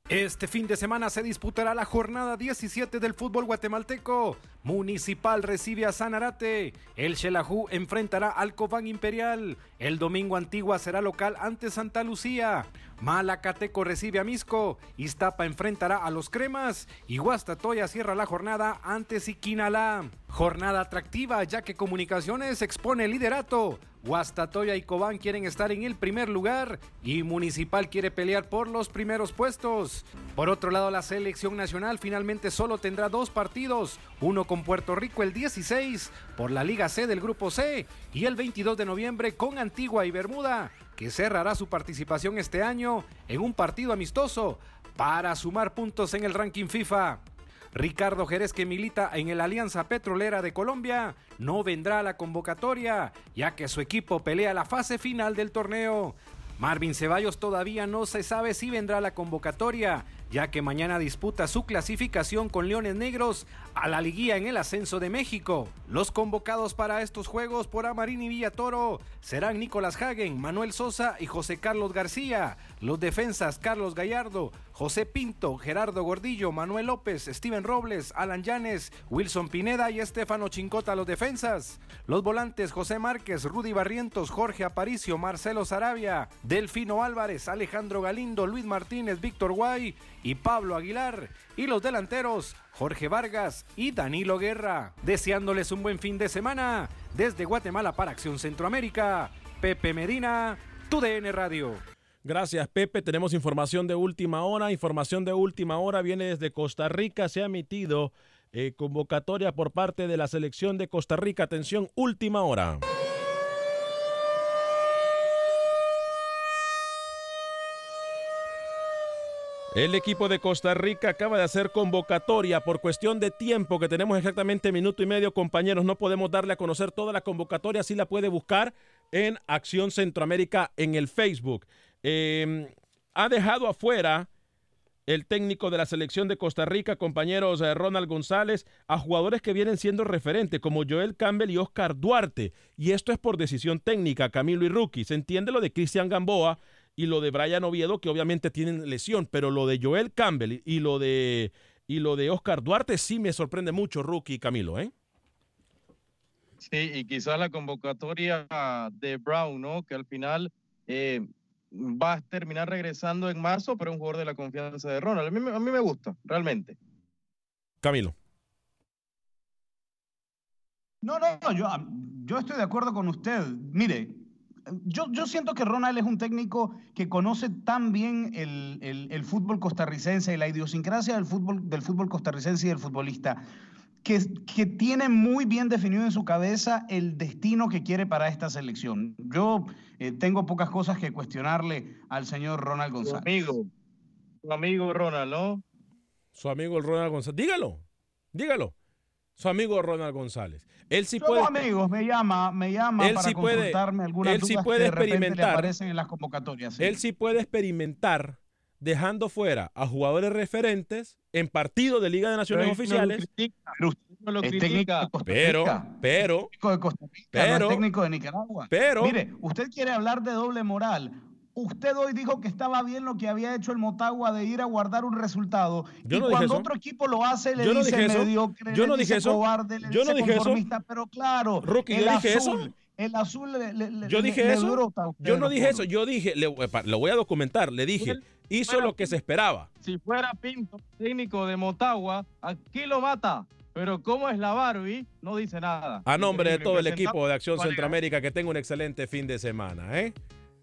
Este fin de semana se disputará la jornada 17 del fútbol guatemalteco. Municipal recibe a Sanarate. El Xelajú enfrentará al Cobán Imperial. El domingo Antigua será local ante Santa Lucía. Malacateco recibe a Misco. Iztapa enfrentará a los Cremas. Y Guastatoya cierra la jornada ante Siquinalá. Jornada atractiva ya que Comunicaciones expone el liderato. Guastatoya y Cobán quieren estar en el primer lugar y Municipal quiere pelear por los primeros puestos. Por otro lado, la selección nacional finalmente solo tendrá dos partidos, uno con Puerto Rico el 16 por la Liga C del Grupo C y el 22 de noviembre con Antigua y Bermuda, que cerrará su participación este año en un partido amistoso para sumar puntos en el ranking FIFA. Ricardo Jerez, que milita en el Alianza Petrolera de Colombia, no vendrá a la convocatoria, ya que su equipo pelea la fase final del torneo. Marvin Ceballos todavía no se sabe si vendrá a la convocatoria, ya que mañana disputa su clasificación con Leones Negros a la liguilla en el ascenso de México. Los convocados para estos juegos por Amarín y Villatoro serán Nicolás Hagen, Manuel Sosa y José Carlos García. Los defensas Carlos Gallardo, José Pinto, Gerardo Gordillo, Manuel López, Steven Robles, Alan Llanes, Wilson Pineda y Estefano Chincota los defensas. Los volantes José Márquez, Rudy Barrientos, Jorge Aparicio, Marcelo Sarabia, Delfino Álvarez, Alejandro Galindo, Luis Martínez, Víctor Guay y Pablo Aguilar. Y los delanteros Jorge Vargas y Danilo Guerra. Deseándoles un buen fin de semana desde Guatemala para Acción Centroamérica. Pepe Medina, TUDN Radio. Gracias, Pepe. Tenemos información de última hora. Información de última hora viene desde Costa Rica. Se ha emitido eh, convocatoria por parte de la selección de Costa Rica. Atención, última hora. El equipo de Costa Rica acaba de hacer convocatoria por cuestión de tiempo, que tenemos exactamente minuto y medio, compañeros. No podemos darle a conocer toda la convocatoria, sí la puede buscar en Acción Centroamérica en el Facebook. Eh, ha dejado afuera el técnico de la selección de Costa Rica, compañeros eh, Ronald González, a jugadores que vienen siendo referentes como Joel Campbell y Oscar Duarte. Y esto es por decisión técnica, Camilo y Rookie. Se entiende lo de Cristian Gamboa y lo de Brian Oviedo, que obviamente tienen lesión, pero lo de Joel Campbell y lo de, y lo de Oscar Duarte sí me sorprende mucho, Rookie y Camilo, ¿eh? Sí, y quizás la convocatoria de Brown, ¿no? Que al final eh, va a terminar regresando en marzo, pero es un jugador de la confianza de Ronald. A mí, a mí me gusta, realmente. Camilo. No, no, yo, yo estoy de acuerdo con usted. Mire, yo, yo siento que Ronald es un técnico que conoce tan bien el, el, el fútbol costarricense y la idiosincrasia del fútbol, del fútbol costarricense y del futbolista que, que, tiene muy bien definido en su cabeza el destino que quiere para esta selección. Yo eh, tengo pocas cosas que cuestionarle al señor Ronald González. Su amigo, su amigo Ronald, ¿no? Su amigo Ronald González. Dígalo, dígalo. Su amigo Ronald González. Él sí Somos puede. amigos, me llama, me llama él para sí puede, consultarme algunas él sí puede que de repente le experimentar. aparecen en las convocatorias. sí. Él sí puede experimentar dejando fuera a jugadores referentes en partidos de Liga de Naciones Pero él no lo oficiales. critica, usted no lo critica. técnico de Costa Pero, Rica. pero, técnico de Costa Rica, pero- técnico de Nicaragua. pero- Mire, usted quiere hablar de doble moral. Usted hoy dijo que estaba bien lo que había hecho el Motagua de ir a guardar un resultado. Yo y no dije cuando otro equipo lo hace, le Yo no dice dije eso. mediocre, Yo le no dice dije eso. cobarde, le Yo no dice dije eso. Pero claro, el yo dije azul, eso. el azul le, le- Yo le- dije le eso. brota a usted Yo no dije eso. Yo dije, lo voy a documentar. Le dije, hizo lo que se esperaba. Si fuera Pinto, técnico de Motagua, aquí lo mata. Pero como es la Barbie, no dice nada. A nombre de todo el equipo de Acción. Centroamérica, que tenga un excelente fin de semana. ¿eh?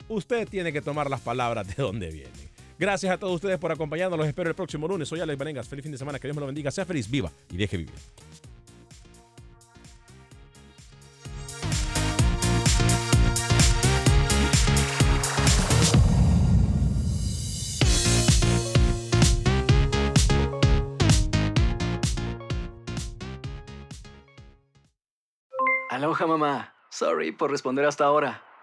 Usted tiene que tomar las palabras de donde vienen. Gracias a todos ustedes por acompañarnos. Los espero el próximo lunes. Soy Alex Vanegas. Feliz fin de semana. Que Dios me lo bendiga. Sea feliz, viva y deje vivir. Aloha mamá. Sorry por responder hasta ahora.